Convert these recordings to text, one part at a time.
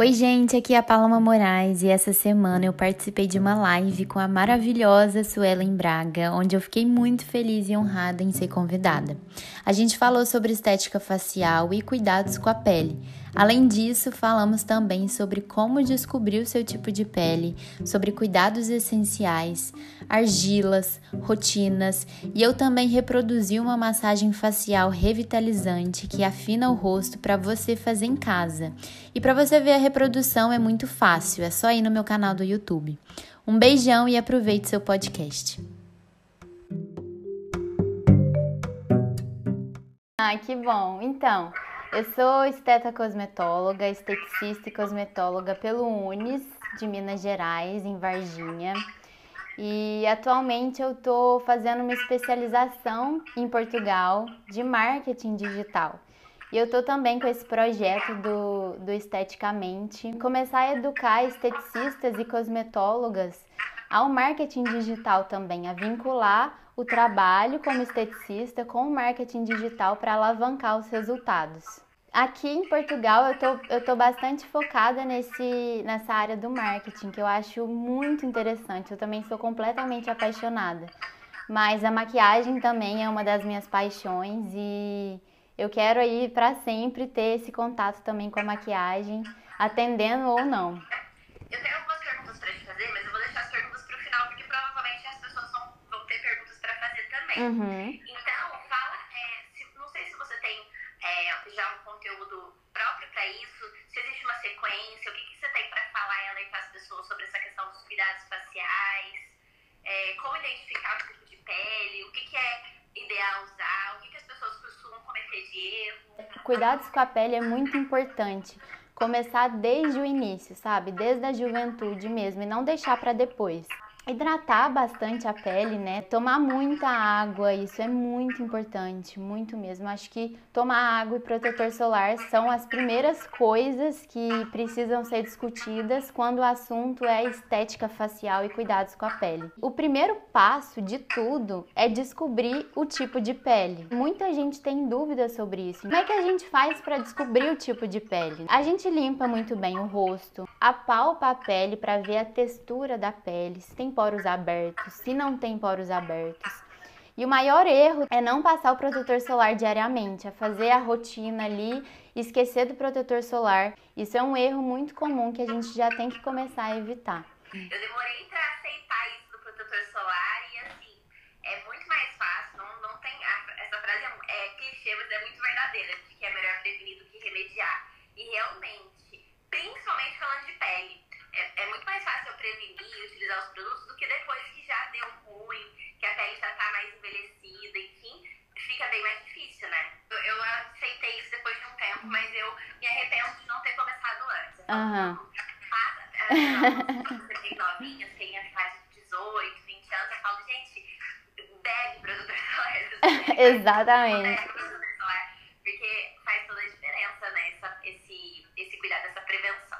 Oi, gente, aqui é a Paloma Moraes e essa semana eu participei de uma live com a maravilhosa Suelen Braga, onde eu fiquei muito feliz e honrada em ser convidada. A gente falou sobre estética facial e cuidados com a pele. Além disso, falamos também sobre como descobrir o seu tipo de pele, sobre cuidados essenciais, argilas, rotinas e eu também reproduzi uma massagem facial revitalizante que afina o rosto para você fazer em casa. E para você ver a reprodução é muito fácil, é só ir no meu canal do YouTube. Um beijão e aproveite seu podcast. Ah, que bom. Então, eu sou esteta cosmetóloga, esteticista e cosmetóloga pelo Unis de Minas Gerais, em Varginha. E atualmente eu estou fazendo uma especialização em Portugal de marketing digital. E eu estou também com esse projeto do, do Esteticamente, começar a educar esteticistas e cosmetólogas ao marketing digital também, a vincular o trabalho como esteticista com o marketing digital para alavancar os resultados. Aqui em Portugal eu tô, eu tô bastante focada nesse, nessa área do marketing, que eu acho muito interessante. Eu também sou completamente apaixonada. Mas a maquiagem também é uma das minhas paixões e eu quero aí para sempre ter esse contato também com a maquiagem, atendendo ou não. Uhum. Então, fala, é, se, não sei se você tem é, já um conteúdo próprio para isso, se existe uma sequência, o que, que você tem para falar e alertar as pessoas sobre essa questão dos cuidados faciais, é, como identificar o tipo de pele, o que, que é ideal usar, o que, que as pessoas costumam cometer de erro. Cuidados com a pele é muito importante começar desde o início, sabe? Desde a juventude mesmo e não deixar para depois. Hidratar bastante a pele, né? Tomar muita água, isso é muito importante, muito mesmo. Acho que tomar água e protetor solar são as primeiras coisas que precisam ser discutidas quando o assunto é estética facial e cuidados com a pele. O primeiro passo de tudo é descobrir o tipo de pele. Muita gente tem dúvidas sobre isso. Como é que a gente faz para descobrir o tipo de pele? A gente limpa muito bem o rosto, apalpa a pele para ver a textura da pele, se tem poros abertos, se não tem poros abertos. E o maior erro é não passar o protetor solar diariamente, é fazer a rotina ali esquecer do protetor solar. Isso é um erro muito comum que a gente já tem que começar a evitar. Eu demorei para aceitar isso do protetor solar e assim, é muito mais fácil, não, não tem. Essa frase é, é clichê, mas é muito verdadeira, de que é melhor prevenir do que remediar. E realmente, principalmente falando de pele, é, é muito mais fácil eu prevenir e utilizar os produtos do que depois que já deu ruim, que a pele já tá mais envelhecida, enfim, fica bem mais difícil, né? Eu, eu aceitei isso depois de um tempo, mas eu me arrependo de não ter começado antes. Uhum. Você tem novinhas, quem é faz 18, 20 anos, eu falo, gente, bebe produtor solar. Exatamente. Porque faz toda a diferença, né? Essa, esse, esse cuidado, essa prevenção.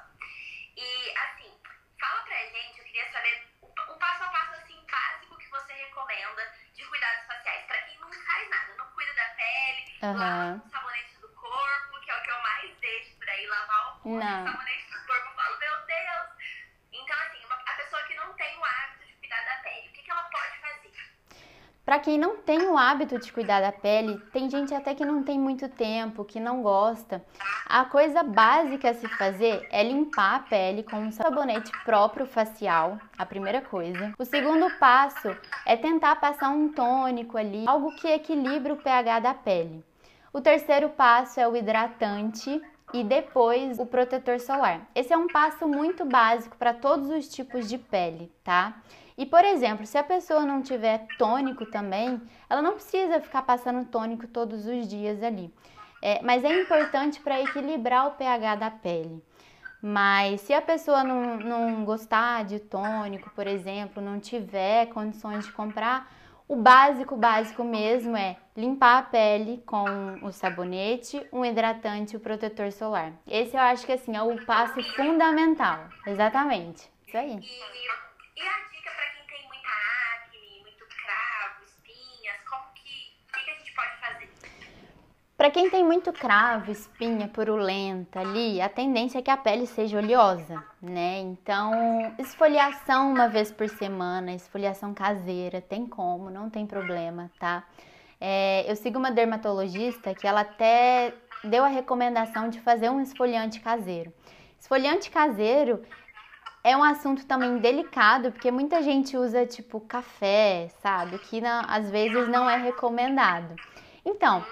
E assim, fala pra gente, eu queria saber um passo a passo assim básico que você recomenda de cuidados faciais para quem não faz nada, não cuida da pele, uhum. lava o sabonete do corpo, que é o que eu mais deixo por aí, lavar o corpo, sabonete do corpo, eu falo, meu Deus! Então assim, uma, a pessoa que não tem o hábito de cuidar da pele, o que, que ela pode fazer? Para quem não tem o hábito de cuidar da pele, tem gente até que não tem muito tempo, que não gosta. A coisa básica a se fazer é limpar a pele com um sabonete próprio facial, a primeira coisa. O segundo passo é tentar passar um tônico ali, algo que equilibre o pH da pele. O terceiro passo é o hidratante e depois o protetor solar. Esse é um passo muito básico para todos os tipos de pele, tá? E, por exemplo, se a pessoa não tiver tônico também, ela não precisa ficar passando tônico todos os dias ali. É, mas é importante para equilibrar o pH da pele. Mas se a pessoa não, não gostar de tônico, por exemplo, não tiver condições de comprar, o básico, básico mesmo é limpar a pele com o sabonete, um hidratante e o protetor solar. Esse eu acho que assim é o passo fundamental. Exatamente. Isso aí. E, e a Para quem tem muito cravo, espinha purulenta ali, a tendência é que a pele seja oleosa, né? Então, esfoliação uma vez por semana, esfoliação caseira, tem como, não tem problema, tá? É, eu sigo uma dermatologista que ela até deu a recomendação de fazer um esfoliante caseiro. Esfoliante caseiro é um assunto também delicado, porque muita gente usa tipo café, sabe? Que não, às vezes não é recomendado. Então,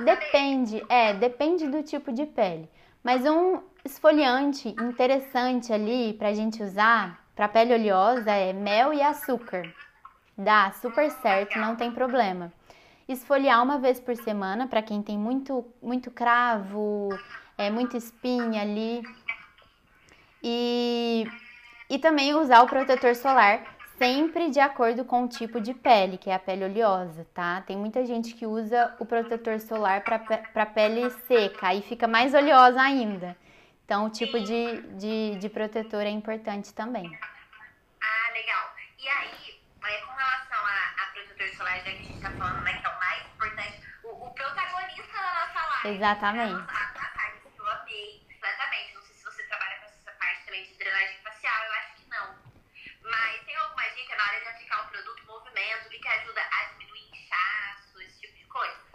depende, é, depende do tipo de pele. Mas um esfoliante interessante ali pra gente usar para pele oleosa é mel e açúcar. Dá super certo, não tem problema. Esfoliar uma vez por semana para quem tem muito muito cravo, é muita espinha ali. E e também usar o protetor solar sempre de acordo com o tipo de pele, que é a pele oleosa, tá? Tem muita gente que usa o protetor solar para pele seca, aí fica mais oleosa ainda. Então, o tipo de, de, de protetor é importante também. Ah, legal. E aí, é, com relação a, a protetor solar, já que a gente tá falando, né, que é o mais importante, o, o protagonista da nossa live. Exatamente.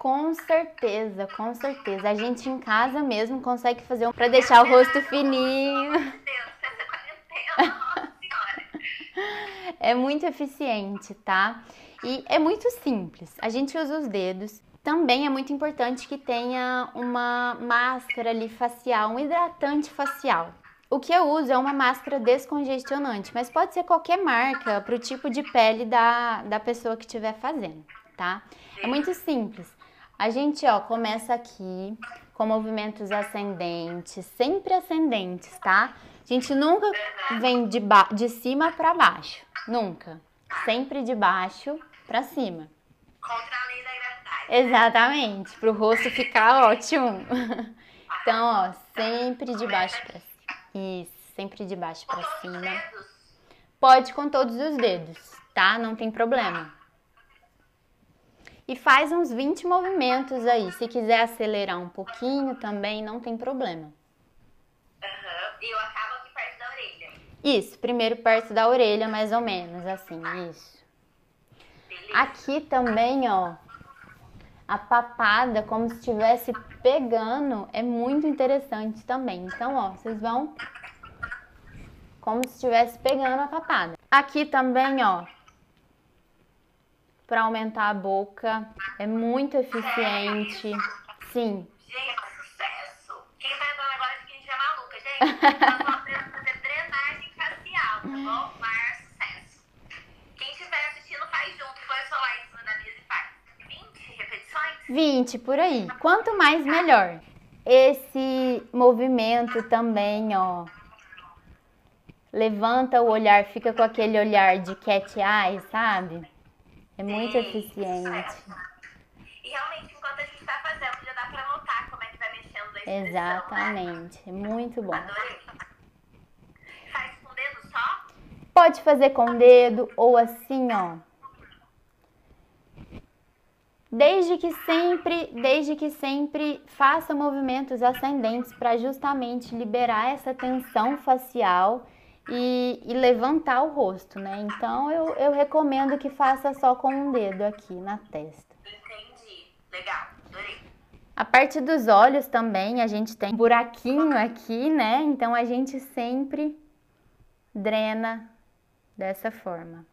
Com certeza, com certeza. A gente em casa mesmo consegue fazer um para deixar o rosto fininho. É muito eficiente, tá? E é muito simples. A gente usa os dedos. Também é muito importante que tenha uma máscara ali facial, um hidratante facial. O que eu uso é uma máscara descongestionante, mas pode ser qualquer marca para o tipo de pele da, da pessoa que estiver fazendo, tá? É muito simples. A gente, ó, começa aqui com movimentos ascendentes, sempre ascendentes, tá? A gente nunca vem de, de cima para baixo, nunca. Sempre de baixo para cima. Contra a lei da gravidade. Exatamente, para o rosto ficar ótimo. Então, ó, sempre de baixo para cima. Isso, sempre de baixo para cima. Pode com todos os dedos, tá? Não tem problema e faz uns 20 movimentos aí. Se quiser acelerar um pouquinho também, não tem problema. Uhum. E eu acabo aqui perto da orelha. Isso, primeiro perto da orelha, mais ou menos, assim, isso. Beleza. Aqui também, ó, a papada, como se estivesse pegando, é muito interessante também. Então, ó, vocês vão como se estivesse pegando a papada. Aqui também, ó, para aumentar a boca. É muito eficiente. Sim. Gente, sucesso! Quem tá entrando agora de que a gente é maluca, gente? Nós vamos aprender a fazer drenagem facial, tá bom? Sucesso. Quem estiver assistindo, faz junto. Põe o celular em cima da mesa e faz 20 repetições? 20, por aí. Quanto mais, melhor. Esse movimento também, ó. Levanta o olhar, fica com aquele olhar de cat eye, sabe? É muito eficiente. E realmente, enquanto a gente está fazendo, já dá para notar como é que vai mexendo a Exatamente. Né? Muito bom. Adorei. Faz com o dedo só? Pode fazer com o dedo ou assim, ó. Desde que sempre, desde que sempre faça movimentos ascendentes para justamente liberar essa tensão facial e, e, levantar o rosto, né? Então eu, eu recomendo que faça só com um dedo aqui na testa. Entendi. Legal, adorei. A parte dos olhos também, a gente tem um buraquinho aqui, né? Então a gente sempre drena dessa forma.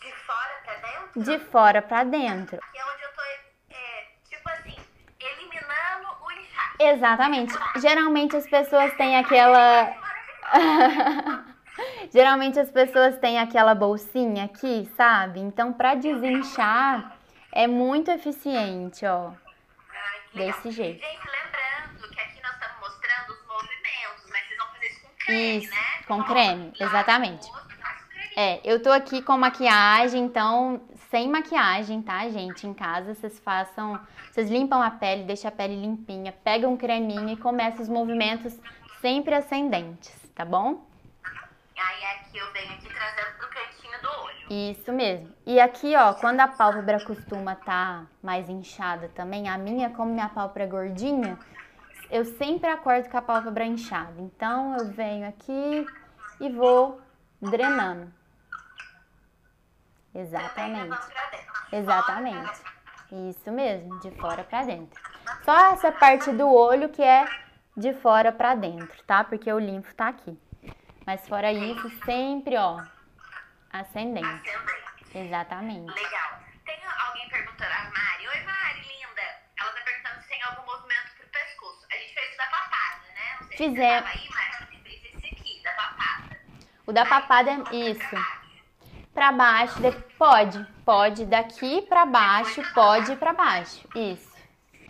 De fora pra dentro? De fora pra dentro. Aqui é onde eu tô, é, tipo assim, eliminando o inchaço. Exatamente. Geralmente as pessoas têm aquela Geralmente as pessoas têm aquela bolsinha aqui, sabe? Então, para desinchar, é muito eficiente, ó. Ai, Desse jeito. Gente, lembrando que aqui nós estamos mostrando os movimentos, mas vocês vão fazer isso com creme, isso, né? com creme, exatamente. É, eu tô aqui com maquiagem, então sem maquiagem, tá, gente? Em casa vocês façam, vocês limpam a pele, deixam a pele limpinha, pegam um creminho e começam os movimentos sempre ascendentes tá bom? Aí aqui eu venho aqui trazendo pro cantinho do olho. Isso mesmo. E aqui, ó, quando a pálpebra costuma tá mais inchada também, a minha, como minha pálpebra é gordinha, eu sempre acordo com a pálpebra inchada. Então, eu venho aqui e vou drenando. Exatamente. Exatamente. Isso mesmo, de fora para dentro. Só essa parte do olho que é de fora para dentro, tá? Porque o linfo tá aqui. Mas fora isso, sempre, ó, ascendente. Ascendente. Exatamente. Legal. Tem alguém perguntando, a Mari. Oi, Mari, linda. Ela tá perguntando se tem algum movimento pro pescoço. A gente fez o da papada, né? Não sei Fizemos. Se aí, mas a gente fez esse aqui, da papada. O da papada é isso. Pra baixo, pode, pode daqui para baixo, pode ir para baixo. Isso.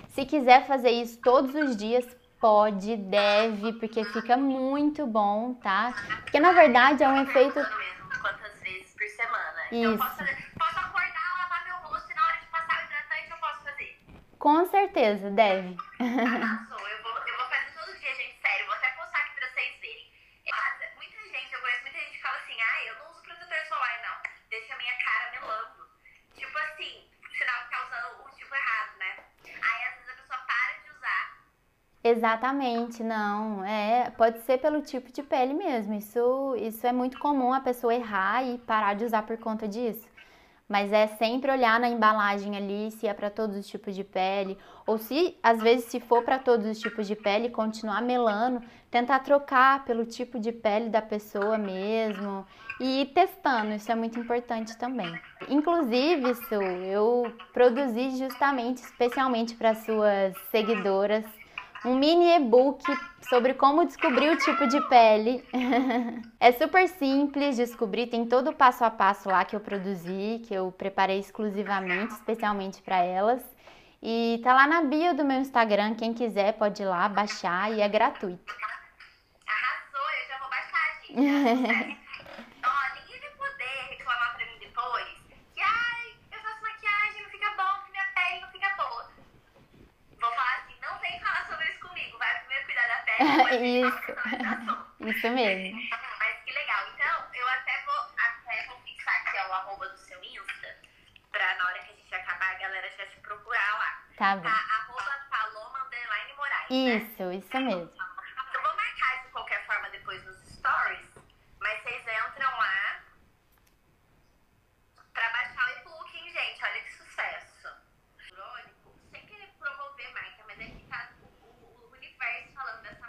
Se quiser fazer isso todos os dias, pode, deve, porque fica muito bom, tá? Porque na verdade é um efeito. Quantas vezes por semana? Isso. Então, posso, fazer, posso acordar, lavar meu rosto e na hora de passar o hidratante eu posso fazer? Com certeza, deve. Arrasou. Eu vou, eu vou fazer todo dia, gente, sério. Vou até postar aqui pra vocês verem. É, muita gente, eu conheço muita gente que fala assim, ah, eu não uso protetor solar, não. Deixa a minha cara melando. Tipo assim, sinal que tá usando o tipo errado, né? Aí às vezes a pessoa para de usar. Exatamente, não. É, pode ser pelo tipo de pele mesmo. Isso, isso é muito comum a pessoa errar e parar de usar por conta disso. Mas é sempre olhar na embalagem ali se é para todos os tipos de pele, ou se às vezes se for para todos os tipos de pele, continuar melando, tentar trocar pelo tipo de pele da pessoa mesmo e ir testando, isso é muito importante também. Inclusive, isso eu produzi justamente especialmente para suas seguidoras um mini e-book sobre como descobrir o tipo de pele. é super simples descobrir, tem todo o passo a passo lá que eu produzi, que eu preparei exclusivamente, especialmente para elas. E tá lá na bio do meu Instagram, quem quiser pode ir lá baixar e é gratuito. Arrasou, eu já vou baixar, gente. Isso. Isso mesmo. Mas que legal. Então, eu até vou, até vou fixar aqui ó, o arroba do seu Insta, pra na hora que a gente acabar, a galera já te procurar lá. Tá bom. Tá, arroba Paloma Moraes. Isso, né? isso mesmo. Eu vou marcar de qualquer forma depois nos stories, mas vocês entram lá pra baixar o e-book, hein, gente? Olha que sucesso. Crônico, sem querer promover marca, mas é que tá o, o universo falando dessa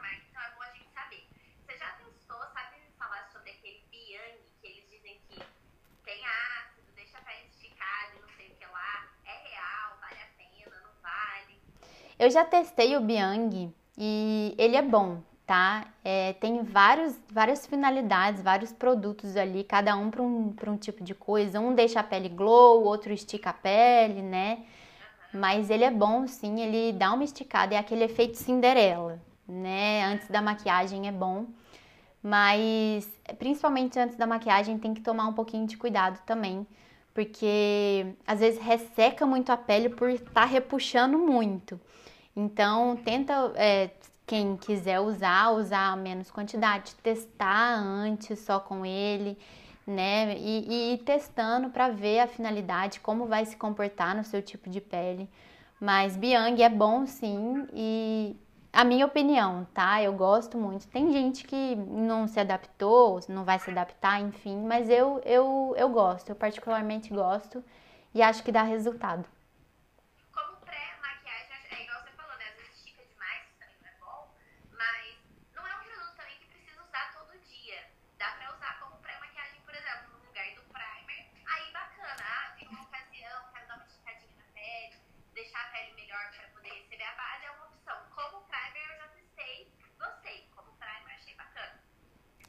Eu já testei o Biang e ele é bom, tá? É, tem vários, várias finalidades, vários produtos ali, cada um para um, um tipo de coisa. Um deixa a pele glow, outro estica a pele, né? Mas ele é bom sim, ele dá uma esticada, é aquele efeito Cinderela, né? Antes da maquiagem é bom. Mas principalmente antes da maquiagem tem que tomar um pouquinho de cuidado também, porque às vezes resseca muito a pele por estar tá repuxando muito. Então, tenta, é, quem quiser usar, usar menos quantidade, testar antes só com ele, né? E, e ir testando para ver a finalidade, como vai se comportar no seu tipo de pele. Mas Biang é bom sim e a minha opinião, tá? Eu gosto muito. Tem gente que não se adaptou, não vai se adaptar, enfim, mas eu, eu, eu gosto, eu particularmente gosto e acho que dá resultado.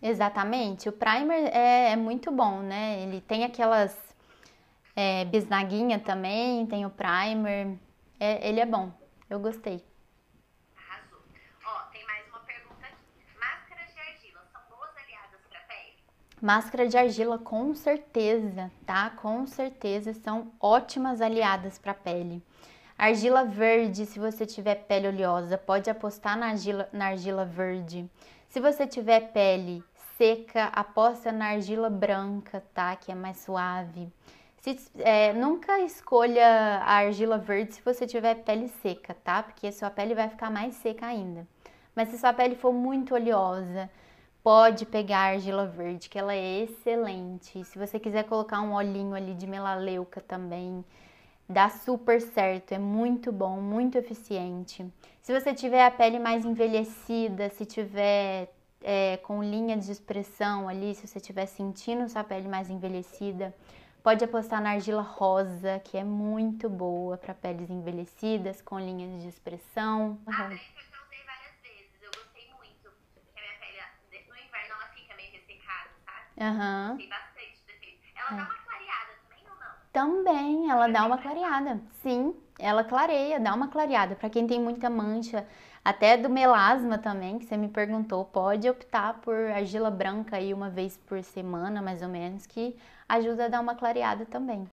Exatamente. O primer é, é muito bom, né? Ele tem aquelas é, bisnaguinha também, tem o primer. É, ele é bom. Eu gostei. Arrasou. Ó, tem mais uma pergunta aqui. Máscaras de argila são boas aliadas para pele? Máscara de argila, com certeza, tá? Com certeza são ótimas aliadas para pele. Argila verde, se você tiver pele oleosa, pode apostar na argila, na argila verde. Se você tiver pele seca, aposta na argila branca, tá? Que é mais suave. Se, é, nunca escolha a argila verde se você tiver pele seca, tá? Porque sua pele vai ficar mais seca ainda. Mas se sua pele for muito oleosa, pode pegar a argila verde, que ela é excelente. Se você quiser colocar um olhinho ali de melaleuca também, dá super certo, é muito bom, muito eficiente. Se você tiver a pele mais envelhecida, se tiver é, com linha de expressão ali, se você estiver sentindo sua pele mais envelhecida, Pode apostar na argila rosa, que é muito boa para peles envelhecidas, com linhas de expressão. A branca eu já usei várias vezes, eu gostei muito. Porque a minha pele, no inverno, ela fica meio ressecada, sabe? Aham. Gostei bastante do efeito. Ela dá É. uma clareada também ou não? Também, ela dá uma clareada. Sim, ela clareia, dá uma clareada. Para quem tem muita mancha, até do melasma também, que você me perguntou, pode optar por argila branca aí uma vez por semana, mais ou menos, que ajuda a dar uma clareada também.